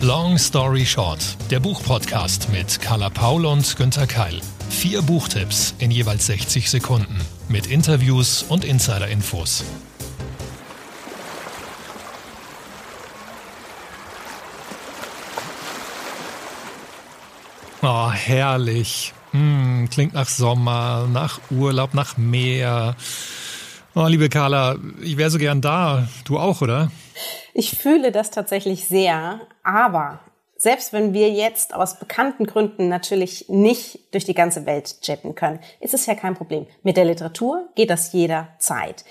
Long Story Short, der Buchpodcast mit Carla Paul und Günter Keil. Vier Buchtipps in jeweils 60 Sekunden mit Interviews und Insider-Infos. Oh, herrlich. Hm, klingt nach Sommer, nach Urlaub, nach Meer. Oh, liebe Carla, ich wäre so gern da. Du auch, oder? Ich fühle das tatsächlich sehr, aber selbst wenn wir jetzt aus bekannten Gründen natürlich nicht durch die ganze Welt jetten können, ist es ja kein Problem. Mit der Literatur geht das jederzeit.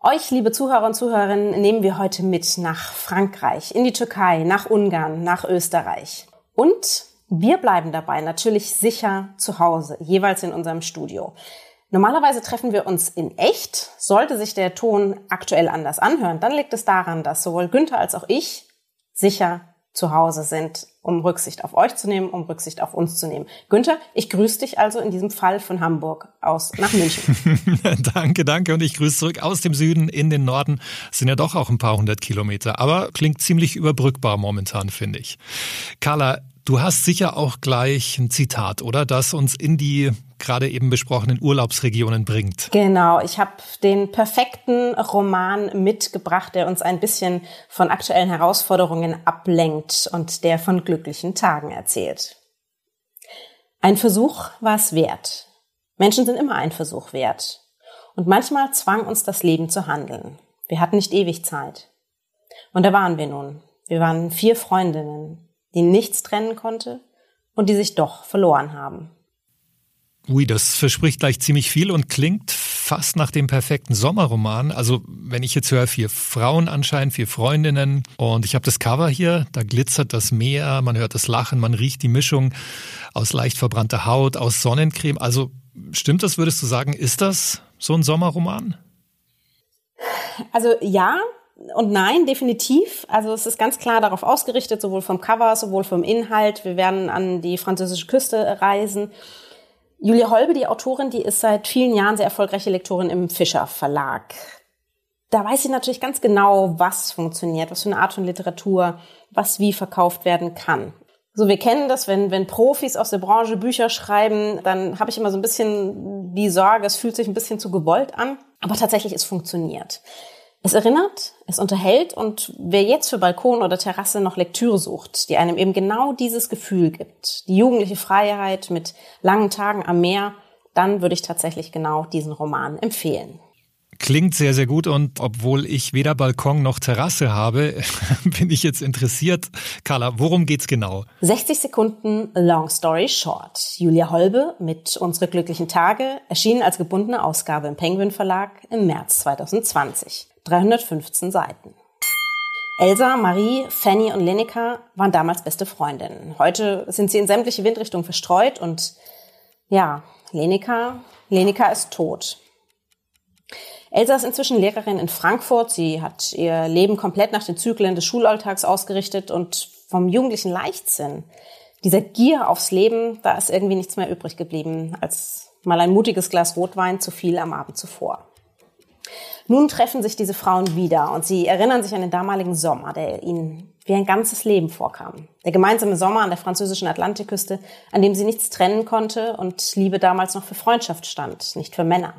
Euch, liebe Zuhörer und Zuhörerinnen, nehmen wir heute mit nach Frankreich, in die Türkei, nach Ungarn, nach Österreich. Und wir bleiben dabei natürlich sicher zu Hause, jeweils in unserem Studio. Normalerweise treffen wir uns in echt. Sollte sich der Ton aktuell anders anhören, dann liegt es daran, dass sowohl Günther als auch ich sicher zu Hause sind, um Rücksicht auf euch zu nehmen, um Rücksicht auf uns zu nehmen. Günther, ich grüße dich also in diesem Fall von Hamburg aus nach München. danke, danke und ich grüße zurück aus dem Süden in den Norden. Das sind ja doch auch ein paar hundert Kilometer, aber klingt ziemlich überbrückbar momentan, finde ich. Carla, Du hast sicher auch gleich ein Zitat, oder? Das uns in die gerade eben besprochenen Urlaubsregionen bringt. Genau, ich habe den perfekten Roman mitgebracht, der uns ein bisschen von aktuellen Herausforderungen ablenkt und der von glücklichen Tagen erzählt. Ein Versuch war es wert. Menschen sind immer ein Versuch wert. Und manchmal zwang uns das Leben zu handeln. Wir hatten nicht ewig Zeit. Und da waren wir nun. Wir waren vier Freundinnen, die nichts trennen konnte und die sich doch verloren haben. Ui, das verspricht gleich ziemlich viel und klingt fast nach dem perfekten Sommerroman. Also wenn ich jetzt höre, vier Frauen anscheinend, vier Freundinnen und ich habe das Cover hier, da glitzert das Meer, man hört das Lachen, man riecht die Mischung aus leicht verbrannter Haut, aus Sonnencreme. Also stimmt das, würdest du sagen, ist das so ein Sommerroman? Also ja, und nein, definitiv. Also es ist ganz klar darauf ausgerichtet, sowohl vom Cover, sowohl vom Inhalt. Wir werden an die französische Küste reisen. Julia Holbe, die Autorin, die ist seit vielen Jahren sehr erfolgreiche Lektorin im Fischer Verlag. Da weiß sie natürlich ganz genau, was funktioniert, was für eine Art von Literatur, was wie verkauft werden kann. So, wir kennen das, wenn, wenn Profis aus der Branche Bücher schreiben, dann habe ich immer so ein bisschen die Sorge, es fühlt sich ein bisschen zu gewollt an. Aber tatsächlich, es funktioniert. Es erinnert, es unterhält und wer jetzt für Balkon oder Terrasse noch Lektüre sucht, die einem eben genau dieses Gefühl gibt, die jugendliche Freiheit mit langen Tagen am Meer, dann würde ich tatsächlich genau diesen Roman empfehlen. Klingt sehr, sehr gut und obwohl ich weder Balkon noch Terrasse habe, bin ich jetzt interessiert. Carla, worum geht's genau? 60 Sekunden Long Story Short. Julia Holbe mit Unsere glücklichen Tage erschienen als gebundene Ausgabe im Penguin Verlag im März 2020. 315 Seiten. Elsa, Marie, Fanny und Lenika waren damals beste Freundinnen. Heute sind sie in sämtliche Windrichtungen verstreut und ja, Lenika, Lenika ist tot. Elsa ist inzwischen Lehrerin in Frankfurt. Sie hat ihr Leben komplett nach den Zyklen des Schulalltags ausgerichtet und vom jugendlichen Leichtsinn, dieser Gier aufs Leben, da ist irgendwie nichts mehr übrig geblieben als mal ein mutiges Glas Rotwein zu viel am Abend zuvor. Nun treffen sich diese Frauen wieder und sie erinnern sich an den damaligen Sommer, der ihnen wie ein ganzes Leben vorkam. Der gemeinsame Sommer an der französischen Atlantikküste, an dem sie nichts trennen konnte und Liebe damals noch für Freundschaft stand, nicht für Männer.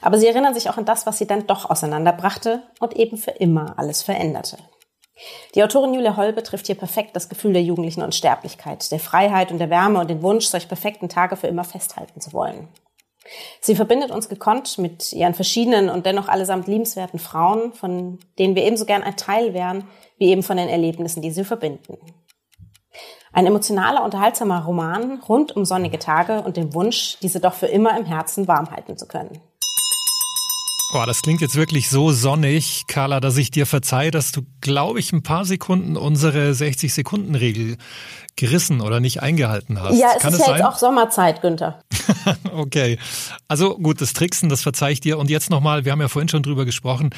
Aber sie erinnern sich auch an das, was sie dann doch auseinanderbrachte und eben für immer alles veränderte. Die Autorin Julia Holl betrifft hier perfekt das Gefühl der jugendlichen Unsterblichkeit, der Freiheit und der Wärme und den Wunsch, solch perfekten Tage für immer festhalten zu wollen. Sie verbindet uns gekonnt mit ihren verschiedenen und dennoch allesamt liebenswerten Frauen, von denen wir ebenso gern ein Teil wären, wie eben von den Erlebnissen, die sie verbinden. Ein emotionaler, unterhaltsamer Roman rund um sonnige Tage und den Wunsch, diese doch für immer im Herzen warm halten zu können. Boah, das klingt jetzt wirklich so sonnig, Carla, dass ich dir verzeihe, dass du, glaube ich, ein paar Sekunden unsere 60-Sekunden-Regel gerissen oder nicht eingehalten hast. Ja, es Kann ist es ja sein? jetzt auch Sommerzeit, Günther. okay. Also gut, das Tricksen, das verzeih ich dir. Und jetzt nochmal, wir haben ja vorhin schon drüber gesprochen.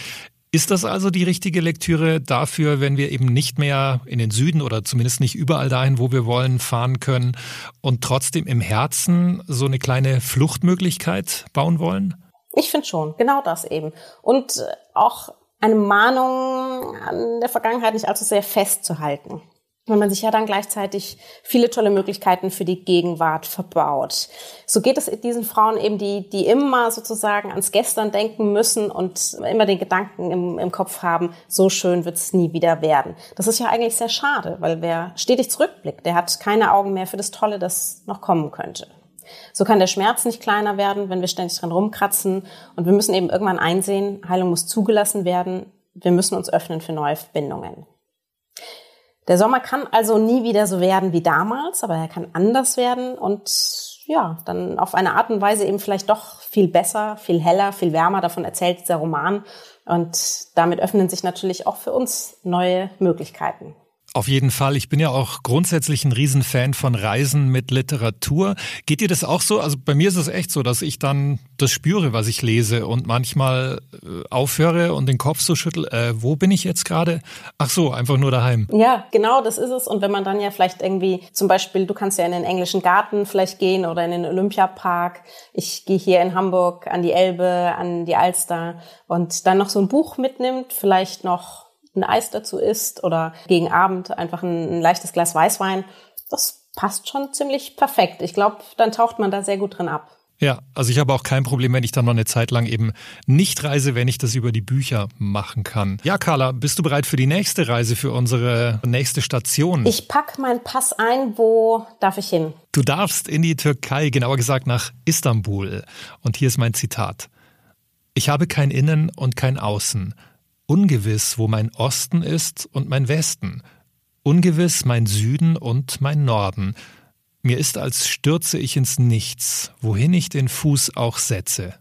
Ist das also die richtige Lektüre dafür, wenn wir eben nicht mehr in den Süden oder zumindest nicht überall dahin, wo wir wollen, fahren können und trotzdem im Herzen so eine kleine Fluchtmöglichkeit bauen wollen? Ich finde schon, genau das eben. Und äh, auch eine Mahnung an der Vergangenheit nicht allzu sehr festzuhalten. weil man sich ja dann gleichzeitig viele tolle Möglichkeiten für die Gegenwart verbaut. So geht es diesen Frauen eben, die, die immer sozusagen ans Gestern denken müssen und immer den Gedanken im, im Kopf haben, so schön wird es nie wieder werden. Das ist ja eigentlich sehr schade, weil wer stetig zurückblickt, der hat keine Augen mehr für das Tolle, das noch kommen könnte. So kann der Schmerz nicht kleiner werden, wenn wir ständig dran rumkratzen und wir müssen eben irgendwann einsehen, Heilung muss zugelassen werden, wir müssen uns öffnen für neue Verbindungen. Der Sommer kann also nie wieder so werden wie damals, aber er kann anders werden und ja, dann auf eine Art und Weise eben vielleicht doch viel besser, viel heller, viel wärmer. Davon erzählt dieser Roman. Und damit öffnen sich natürlich auch für uns neue Möglichkeiten. Auf jeden Fall. Ich bin ja auch grundsätzlich ein Riesenfan von Reisen mit Literatur. Geht dir das auch so? Also bei mir ist es echt so, dass ich dann das spüre, was ich lese und manchmal äh, aufhöre und den Kopf so schüttel. Äh, wo bin ich jetzt gerade? Ach so, einfach nur daheim. Ja, genau, das ist es. Und wenn man dann ja vielleicht irgendwie, zum Beispiel, du kannst ja in den englischen Garten vielleicht gehen oder in den Olympiapark. Ich gehe hier in Hamburg an die Elbe, an die Alster und dann noch so ein Buch mitnimmt, vielleicht noch ein Eis dazu isst oder gegen Abend einfach ein, ein leichtes Glas Weißwein, das passt schon ziemlich perfekt. Ich glaube, dann taucht man da sehr gut drin ab. Ja, also ich habe auch kein Problem, wenn ich dann noch eine Zeit lang eben nicht reise, wenn ich das über die Bücher machen kann. Ja, Carla, bist du bereit für die nächste Reise, für unsere nächste Station? Ich pack meinen Pass ein. Wo darf ich hin? Du darfst in die Türkei, genauer gesagt nach Istanbul. Und hier ist mein Zitat. Ich habe kein Innen und kein Außen ungewiss, wo mein Osten ist und mein Westen, ungewiss mein Süden und mein Norden. Mir ist, als stürze ich ins Nichts, wohin ich den Fuß auch setze.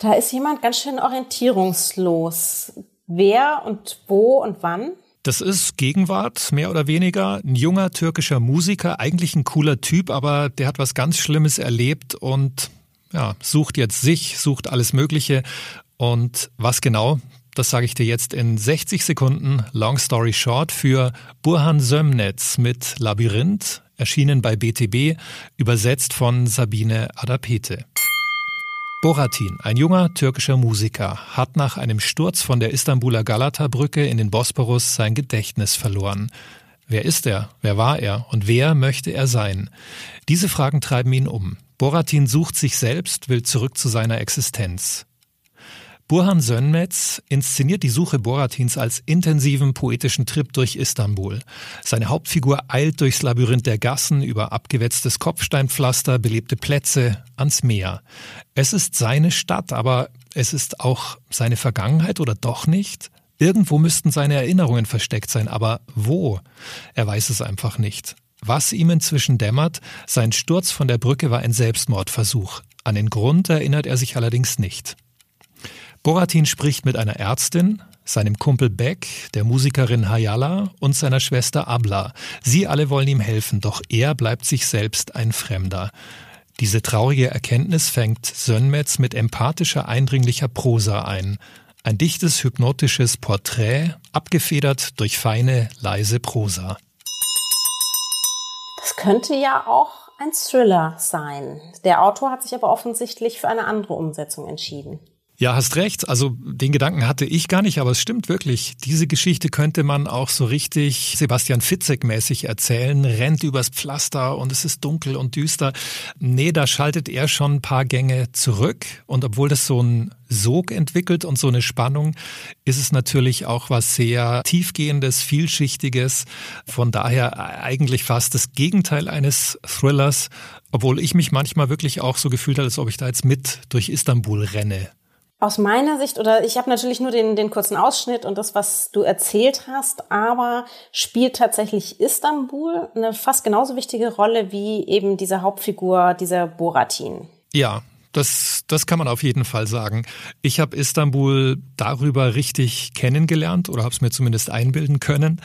Da ist jemand ganz schön orientierungslos. Wer und wo und wann? Das ist Gegenwart, mehr oder weniger. Ein junger türkischer Musiker, eigentlich ein cooler Typ, aber der hat was ganz Schlimmes erlebt und ja, sucht jetzt sich, sucht alles Mögliche. Und was genau, das sage ich dir jetzt in 60 Sekunden. Long Story Short für Burhan Sömnetz mit Labyrinth, erschienen bei BTB, übersetzt von Sabine Adapete. Boratin, ein junger türkischer Musiker, hat nach einem Sturz von der Istanbuler Galata-Brücke in den Bosporus sein Gedächtnis verloren. Wer ist er? Wer war er? Und wer möchte er sein? Diese Fragen treiben ihn um. Boratin sucht sich selbst, will zurück zu seiner Existenz. Burhan Sönmez inszeniert die Suche Boratins als intensiven poetischen Trip durch Istanbul. Seine Hauptfigur eilt durchs Labyrinth der Gassen über abgewetztes Kopfsteinpflaster, belebte Plätze, ans Meer. Es ist seine Stadt, aber es ist auch seine Vergangenheit oder doch nicht? Irgendwo müssten seine Erinnerungen versteckt sein, aber wo? Er weiß es einfach nicht. Was ihm inzwischen dämmert, sein Sturz von der Brücke war ein Selbstmordversuch. An den Grund erinnert er sich allerdings nicht. Boratin spricht mit einer Ärztin, seinem Kumpel Beck, der Musikerin Hayala und seiner Schwester Abla. Sie alle wollen ihm helfen, doch er bleibt sich selbst ein Fremder. Diese traurige Erkenntnis fängt Sönmetz mit empathischer, eindringlicher Prosa ein. Ein dichtes, hypnotisches Porträt, abgefedert durch feine, leise Prosa. Das könnte ja auch ein Thriller sein. Der Autor hat sich aber offensichtlich für eine andere Umsetzung entschieden. Ja, hast recht. Also den Gedanken hatte ich gar nicht, aber es stimmt wirklich. Diese Geschichte könnte man auch so richtig Sebastian Fitzek-mäßig erzählen, rennt übers Pflaster und es ist dunkel und düster. Nee, da schaltet er schon ein paar Gänge zurück. Und obwohl das so ein Sog entwickelt und so eine Spannung, ist es natürlich auch was sehr tiefgehendes, vielschichtiges. Von daher eigentlich fast das Gegenteil eines Thrillers, obwohl ich mich manchmal wirklich auch so gefühlt habe, als ob ich da jetzt mit durch Istanbul renne. Aus meiner Sicht, oder ich habe natürlich nur den, den kurzen Ausschnitt und das, was du erzählt hast, aber spielt tatsächlich Istanbul eine fast genauso wichtige Rolle wie eben diese Hauptfigur, dieser Boratin. Ja, das, das kann man auf jeden Fall sagen. Ich habe Istanbul darüber richtig kennengelernt oder habe es mir zumindest einbilden können.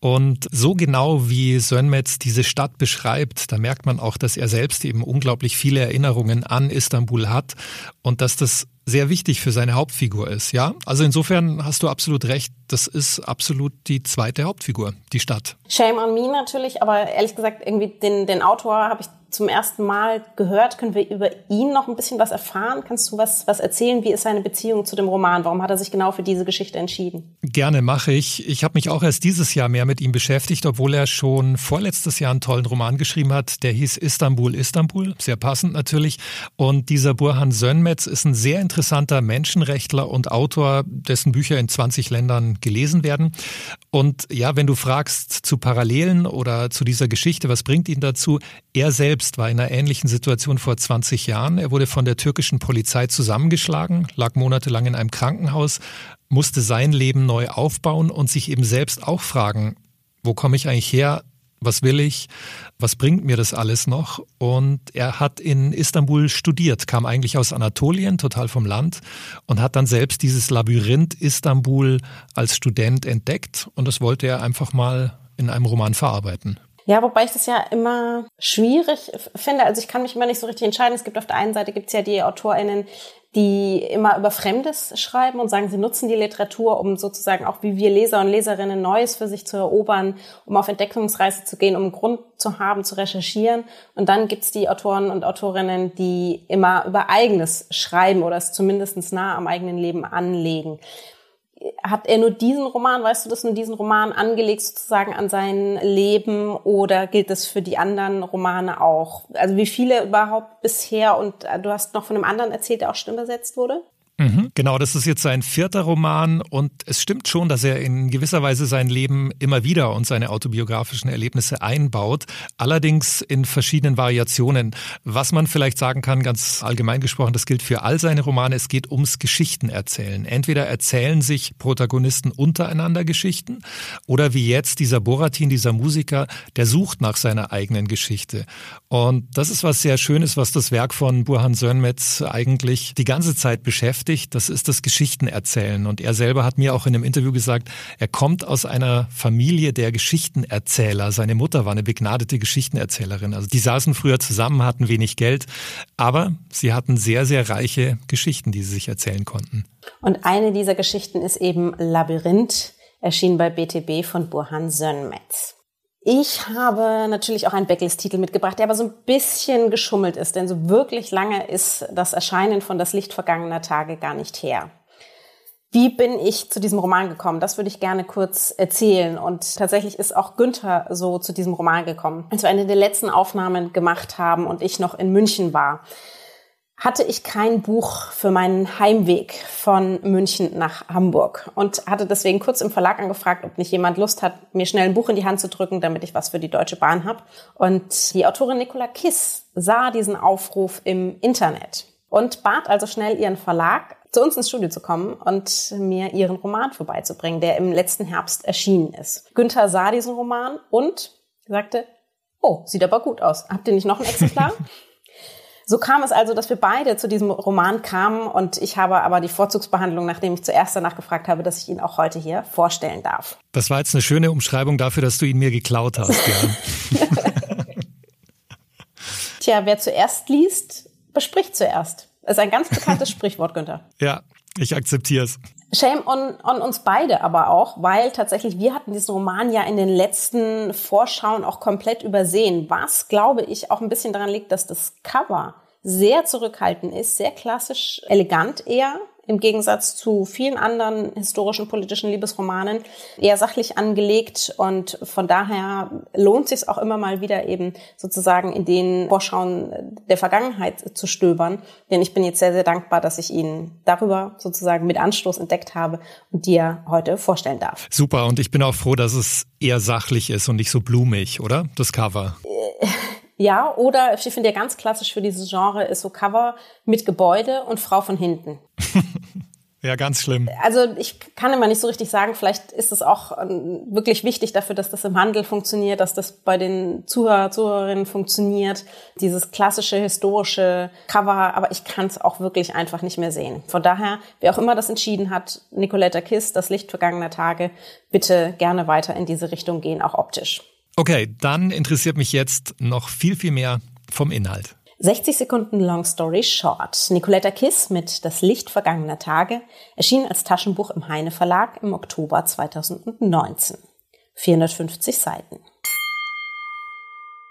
Und so genau wie Sönmez diese Stadt beschreibt, da merkt man auch, dass er selbst eben unglaublich viele Erinnerungen an Istanbul hat und dass das sehr wichtig für seine Hauptfigur ist, ja? Also insofern hast du absolut recht, das ist absolut die zweite Hauptfigur, die Stadt. Shame on me natürlich, aber ehrlich gesagt, irgendwie den, den Autor habe ich zum ersten Mal gehört. Können wir über ihn noch ein bisschen was erfahren? Kannst du was, was erzählen? Wie ist seine Beziehung zu dem Roman? Warum hat er sich genau für diese Geschichte entschieden? Gerne mache ich. Ich habe mich auch erst dieses Jahr mehr mit ihm beschäftigt, obwohl er schon vorletztes Jahr einen tollen Roman geschrieben hat. Der hieß Istanbul, Istanbul. Sehr passend natürlich. Und dieser Burhan Sönmetz ist ein sehr interessanter Menschenrechtler und Autor, dessen Bücher in 20 Ländern gelesen werden. Und ja, wenn du fragst zu Parallelen oder zu dieser Geschichte, was bringt ihn dazu? Er selbst war in einer ähnlichen Situation vor 20 Jahren. Er wurde von der türkischen Polizei zusammengeschlagen, lag monatelang in einem Krankenhaus, musste sein Leben neu aufbauen und sich eben selbst auch fragen, wo komme ich eigentlich her? Was will ich? Was bringt mir das alles noch? Und er hat in Istanbul studiert, kam eigentlich aus Anatolien, total vom Land, und hat dann selbst dieses Labyrinth Istanbul als Student entdeckt. Und das wollte er einfach mal in einem Roman verarbeiten. Ja, wobei ich das ja immer schwierig finde. Also ich kann mich immer nicht so richtig entscheiden. Es gibt auf der einen Seite gibt's ja die AutorInnen, die immer über Fremdes schreiben und sagen, sie nutzen die Literatur, um sozusagen auch wie wir Leser und Leserinnen Neues für sich zu erobern, um auf Entdeckungsreise zu gehen, um einen Grund zu haben, zu recherchieren. Und dann gibt's die Autoren und Autorinnen, die immer über Eigenes schreiben oder es zumindest nah am eigenen Leben anlegen hat er nur diesen Roman, weißt du das, nur diesen Roman angelegt sozusagen an sein Leben oder gilt das für die anderen Romane auch? Also wie viele überhaupt bisher und äh, du hast noch von einem anderen erzählt, der auch schon übersetzt wurde? Mhm, genau, das ist jetzt sein vierter Roman und es stimmt schon, dass er in gewisser Weise sein Leben immer wieder und seine autobiografischen Erlebnisse einbaut, allerdings in verschiedenen Variationen. Was man vielleicht sagen kann, ganz allgemein gesprochen, das gilt für all seine Romane, es geht ums Geschichtenerzählen. Entweder erzählen sich Protagonisten untereinander Geschichten oder wie jetzt dieser Boratin, dieser Musiker, der sucht nach seiner eigenen Geschichte. Und das ist was sehr Schönes, was das Werk von Burhan Sönmetz eigentlich die ganze Zeit beschäftigt beschäftigt, das ist das Geschichtenerzählen. Und er selber hat mir auch in einem Interview gesagt, er kommt aus einer Familie der Geschichtenerzähler. Seine Mutter war eine begnadete Geschichtenerzählerin. Also die saßen früher zusammen, hatten wenig Geld, aber sie hatten sehr, sehr reiche Geschichten, die sie sich erzählen konnten. Und eine dieser Geschichten ist eben Labyrinth, erschienen bei BTB von Burhan Sönmetz. Ich habe natürlich auch einen Backlist-Titel mitgebracht, der aber so ein bisschen geschummelt ist, denn so wirklich lange ist das Erscheinen von Das Licht vergangener Tage gar nicht her. Wie bin ich zu diesem Roman gekommen? Das würde ich gerne kurz erzählen. Und tatsächlich ist auch Günther so zu diesem Roman gekommen. Als wir eine der letzten Aufnahmen gemacht haben und ich noch in München war, hatte ich kein Buch für meinen Heimweg von München nach Hamburg und hatte deswegen kurz im Verlag angefragt, ob nicht jemand Lust hat, mir schnell ein Buch in die Hand zu drücken, damit ich was für die Deutsche Bahn habe. Und die Autorin Nicola Kiss sah diesen Aufruf im Internet und bat also schnell ihren Verlag, zu uns ins Studio zu kommen und mir ihren Roman vorbeizubringen, der im letzten Herbst erschienen ist. Günther sah diesen Roman und sagte, oh, sieht aber gut aus. Habt ihr nicht noch ein Exemplar? So kam es also, dass wir beide zu diesem Roman kamen und ich habe aber die Vorzugsbehandlung, nachdem ich zuerst danach gefragt habe, dass ich ihn auch heute hier vorstellen darf. Das war jetzt eine schöne Umschreibung dafür, dass du ihn mir geklaut hast, ja. Tja, wer zuerst liest, bespricht zuerst. Das ist ein ganz bekanntes Sprichwort, Günther. Ja, ich akzeptiere es. Shame on, on uns beide aber auch, weil tatsächlich wir hatten diesen Roman ja in den letzten Vorschauen auch komplett übersehen. Was, glaube ich, auch ein bisschen daran liegt, dass das Cover sehr zurückhaltend ist, sehr klassisch, elegant eher im Gegensatz zu vielen anderen historischen politischen Liebesromanen eher sachlich angelegt und von daher lohnt sich auch immer mal wieder eben sozusagen in den Vorschauen der Vergangenheit zu stöbern, denn ich bin jetzt sehr sehr dankbar, dass ich ihn darüber sozusagen mit Anstoß entdeckt habe und dir heute vorstellen darf. Super und ich bin auch froh, dass es eher sachlich ist und nicht so blumig, oder? Das Cover. Ja, oder ich finde ja ganz klassisch für dieses Genre ist so Cover mit Gebäude und Frau von hinten. ja, ganz schlimm. Also ich kann immer nicht so richtig sagen, vielleicht ist es auch ähm, wirklich wichtig dafür, dass das im Handel funktioniert, dass das bei den Zuhörer, Zuhörerinnen funktioniert, dieses klassische historische Cover, aber ich kann es auch wirklich einfach nicht mehr sehen. Von daher, wer auch immer das entschieden hat, Nicoletta Kiss, das Licht vergangener Tage, bitte gerne weiter in diese Richtung gehen, auch optisch. Okay, dann interessiert mich jetzt noch viel, viel mehr vom Inhalt. 60 Sekunden Long Story Short. Nicoletta Kiss mit Das Licht vergangener Tage erschien als Taschenbuch im Heine Verlag im Oktober 2019. 450 Seiten.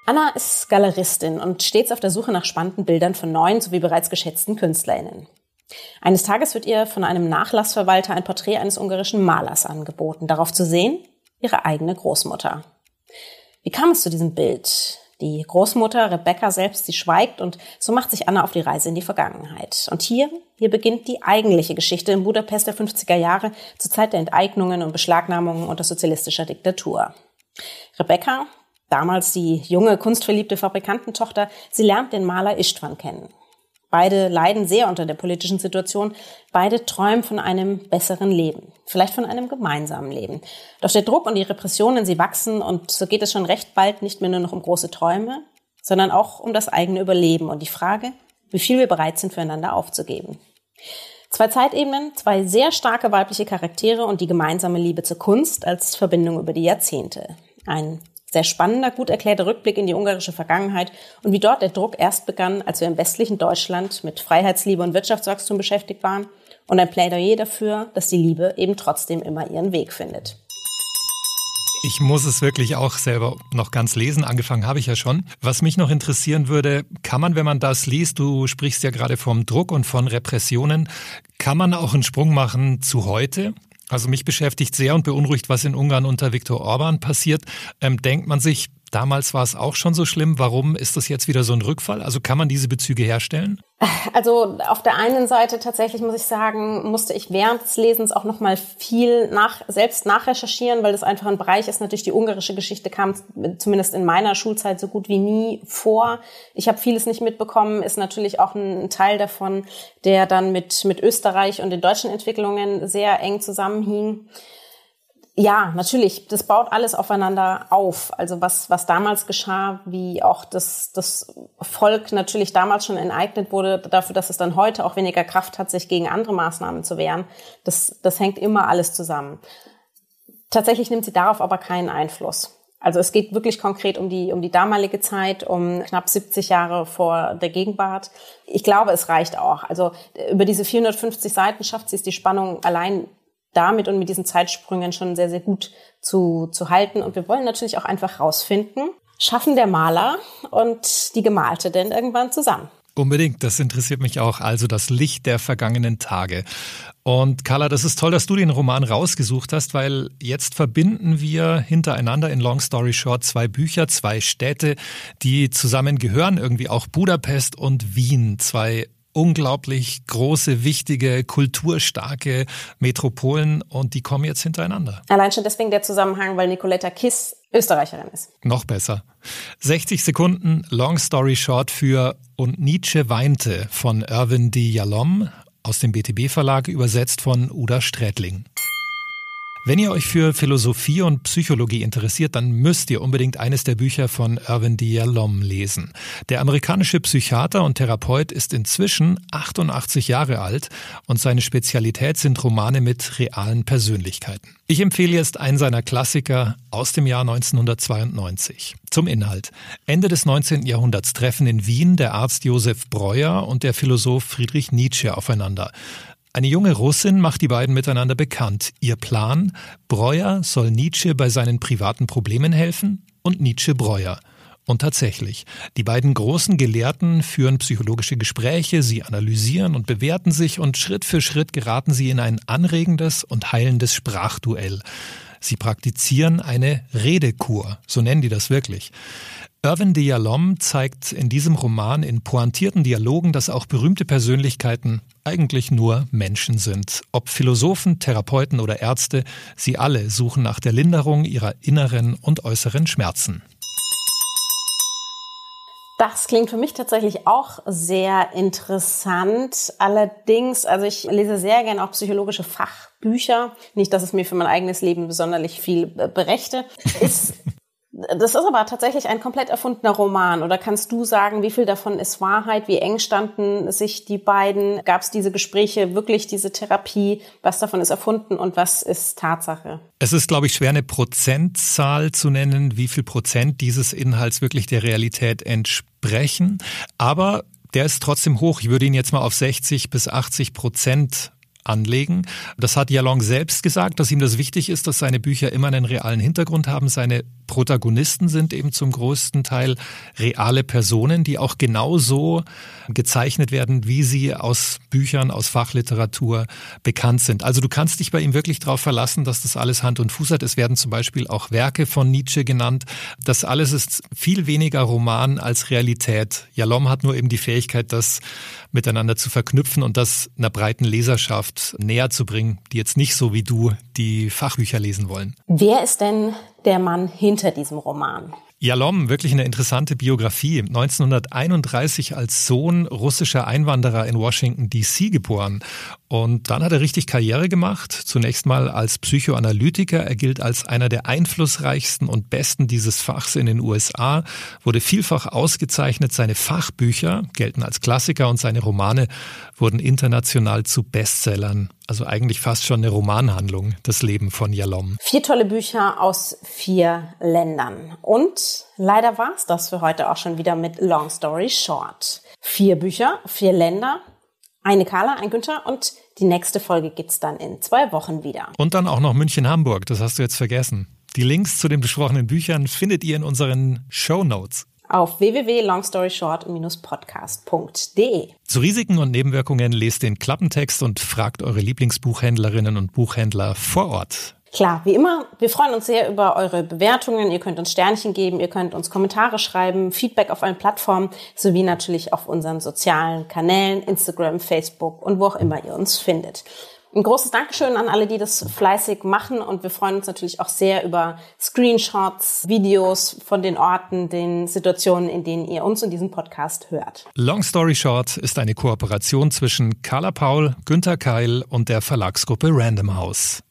Anna ist Galeristin und stets auf der Suche nach spannenden Bildern von neuen sowie bereits geschätzten KünstlerInnen. Eines Tages wird ihr von einem Nachlassverwalter ein Porträt eines ungarischen Malers angeboten. Darauf zu sehen, ihre eigene Großmutter. Wie kam es zu diesem Bild? Die Großmutter Rebecca selbst, sie schweigt und so macht sich Anna auf die Reise in die Vergangenheit. Und hier, hier beginnt die eigentliche Geschichte in Budapest der 50er Jahre zur Zeit der Enteignungen und Beschlagnahmungen unter sozialistischer Diktatur. Rebecca, damals die junge, kunstverliebte Fabrikantentochter, sie lernt den Maler Istvan kennen. Beide leiden sehr unter der politischen Situation. Beide träumen von einem besseren Leben. Vielleicht von einem gemeinsamen Leben. Doch der Druck und die Repressionen, sie wachsen und so geht es schon recht bald nicht mehr nur noch um große Träume, sondern auch um das eigene Überleben und die Frage, wie viel wir bereit sind, füreinander aufzugeben. Zwei Zeitebenen, zwei sehr starke weibliche Charaktere und die gemeinsame Liebe zur Kunst als Verbindung über die Jahrzehnte. Ein sehr spannender, gut erklärter Rückblick in die ungarische Vergangenheit und wie dort der Druck erst begann, als wir im westlichen Deutschland mit Freiheitsliebe und Wirtschaftswachstum beschäftigt waren und ein Plädoyer dafür, dass die Liebe eben trotzdem immer ihren Weg findet. Ich muss es wirklich auch selber noch ganz lesen. Angefangen habe ich ja schon. Was mich noch interessieren würde, kann man, wenn man das liest, du sprichst ja gerade vom Druck und von Repressionen, kann man auch einen Sprung machen zu heute? Also mich beschäftigt sehr und beunruhigt, was in Ungarn unter Viktor Orban passiert. Ähm, denkt man sich, Damals war es auch schon so schlimm. Warum ist das jetzt wieder so ein Rückfall? Also kann man diese Bezüge herstellen? Also auf der einen Seite tatsächlich muss ich sagen, musste ich während des Lesens auch noch mal viel nach, selbst nachrecherchieren, weil das einfach ein Bereich ist. Natürlich die ungarische Geschichte kam zumindest in meiner Schulzeit so gut wie nie vor. Ich habe vieles nicht mitbekommen. Ist natürlich auch ein Teil davon, der dann mit mit Österreich und den deutschen Entwicklungen sehr eng zusammenhing. Ja, natürlich. Das baut alles aufeinander auf. Also was, was damals geschah, wie auch das, das Volk natürlich damals schon enteignet wurde, dafür, dass es dann heute auch weniger Kraft hat, sich gegen andere Maßnahmen zu wehren. Das, das hängt immer alles zusammen. Tatsächlich nimmt sie darauf aber keinen Einfluss. Also es geht wirklich konkret um die, um die damalige Zeit, um knapp 70 Jahre vor der Gegenwart. Ich glaube, es reicht auch. Also über diese 450 Seiten schafft sie es, die Spannung allein damit und mit diesen Zeitsprüngen schon sehr, sehr gut zu, zu halten. Und wir wollen natürlich auch einfach rausfinden, schaffen der Maler und die Gemalte denn irgendwann zusammen? Unbedingt, das interessiert mich auch. Also das Licht der vergangenen Tage. Und Carla, das ist toll, dass du den Roman rausgesucht hast, weil jetzt verbinden wir hintereinander in Long Story Short zwei Bücher, zwei Städte, die zusammen gehören, irgendwie auch Budapest und Wien, zwei unglaublich große, wichtige, kulturstarke Metropolen und die kommen jetzt hintereinander. Allein schon deswegen der Zusammenhang, weil Nicoletta Kiss Österreicherin ist. Noch besser. 60 Sekunden Long Story Short für Und Nietzsche weinte von Irwin D. Jalom aus dem BTB Verlag übersetzt von Uda Strätling. Wenn ihr euch für Philosophie und Psychologie interessiert, dann müsst ihr unbedingt eines der Bücher von Irvin Dialom lesen. Der amerikanische Psychiater und Therapeut ist inzwischen 88 Jahre alt und seine Spezialität sind Romane mit realen Persönlichkeiten. Ich empfehle jetzt einen seiner Klassiker aus dem Jahr 1992. Zum Inhalt. Ende des 19. Jahrhunderts treffen in Wien der Arzt Josef Breuer und der Philosoph Friedrich Nietzsche aufeinander. Eine junge Russin macht die beiden miteinander bekannt. Ihr Plan? Breuer soll Nietzsche bei seinen privaten Problemen helfen und Nietzsche Breuer. Und tatsächlich, die beiden großen Gelehrten führen psychologische Gespräche, sie analysieren und bewerten sich und Schritt für Schritt geraten sie in ein anregendes und heilendes Sprachduell. Sie praktizieren eine Redekur, so nennen die das wirklich. Irvin Dialom zeigt in diesem Roman in pointierten Dialogen, dass auch berühmte Persönlichkeiten eigentlich nur Menschen sind. Ob Philosophen, Therapeuten oder Ärzte, sie alle suchen nach der Linderung ihrer inneren und äußeren Schmerzen. Das klingt für mich tatsächlich auch sehr interessant. Allerdings, also ich lese sehr gerne auch psychologische Fachbücher. Nicht, dass es mir für mein eigenes Leben besonders viel berechte. Ist das ist aber tatsächlich ein komplett erfundener Roman. Oder kannst du sagen, wie viel davon ist Wahrheit? Wie eng standen sich die beiden? Gab es diese Gespräche, wirklich diese Therapie? Was davon ist erfunden und was ist Tatsache? Es ist, glaube ich, schwer, eine Prozentzahl zu nennen, wie viel Prozent dieses Inhalts wirklich der Realität entsprechen. Aber der ist trotzdem hoch. Ich würde ihn jetzt mal auf 60 bis 80 Prozent anlegen. Das hat Jalong selbst gesagt, dass ihm das wichtig ist, dass seine Bücher immer einen realen Hintergrund haben. Seine Protagonisten sind eben zum größten Teil reale Personen, die auch genauso gezeichnet werden, wie sie aus Büchern, aus Fachliteratur bekannt sind. Also du kannst dich bei ihm wirklich darauf verlassen, dass das alles Hand und Fuß hat. Es werden zum Beispiel auch Werke von Nietzsche genannt. Das alles ist viel weniger Roman als Realität. Jalom hat nur eben die Fähigkeit, das miteinander zu verknüpfen und das einer breiten Leserschaft näher zu bringen, die jetzt nicht so wie du die Fachbücher lesen wollen. Wer ist denn der Mann hinter diesem Roman? Jalom, wirklich eine interessante Biografie. 1931 als Sohn russischer Einwanderer in Washington DC geboren. Und dann hat er richtig Karriere gemacht. Zunächst mal als Psychoanalytiker. Er gilt als einer der einflussreichsten und besten dieses Fachs in den USA, wurde vielfach ausgezeichnet. Seine Fachbücher gelten als Klassiker und seine Romane wurden international zu Bestsellern. Also eigentlich fast schon eine Romanhandlung, das Leben von Jalom. Vier tolle Bücher aus vier Ländern. Und leider war es das für heute auch schon wieder mit Long Story Short. Vier Bücher, vier Länder, eine Carla, ein Günther und die nächste Folge gibt's dann in zwei Wochen wieder. Und dann auch noch München-Hamburg, das hast du jetzt vergessen. Die Links zu den besprochenen Büchern findet ihr in unseren Show Notes auf www.longstoryshort-podcast.de. Zu Risiken und Nebenwirkungen lest den Klappentext und fragt eure Lieblingsbuchhändlerinnen und Buchhändler vor Ort. Klar, wie immer, wir freuen uns sehr über eure Bewertungen. Ihr könnt uns Sternchen geben, ihr könnt uns Kommentare schreiben, Feedback auf allen Plattformen, sowie natürlich auf unseren sozialen Kanälen, Instagram, Facebook und wo auch immer ihr uns findet. Ein großes Dankeschön an alle, die das fleißig machen und wir freuen uns natürlich auch sehr über Screenshots, Videos von den Orten, den Situationen, in denen ihr uns und diesen Podcast hört. Long Story Short ist eine Kooperation zwischen Carla Paul, Günter Keil und der Verlagsgruppe Random House.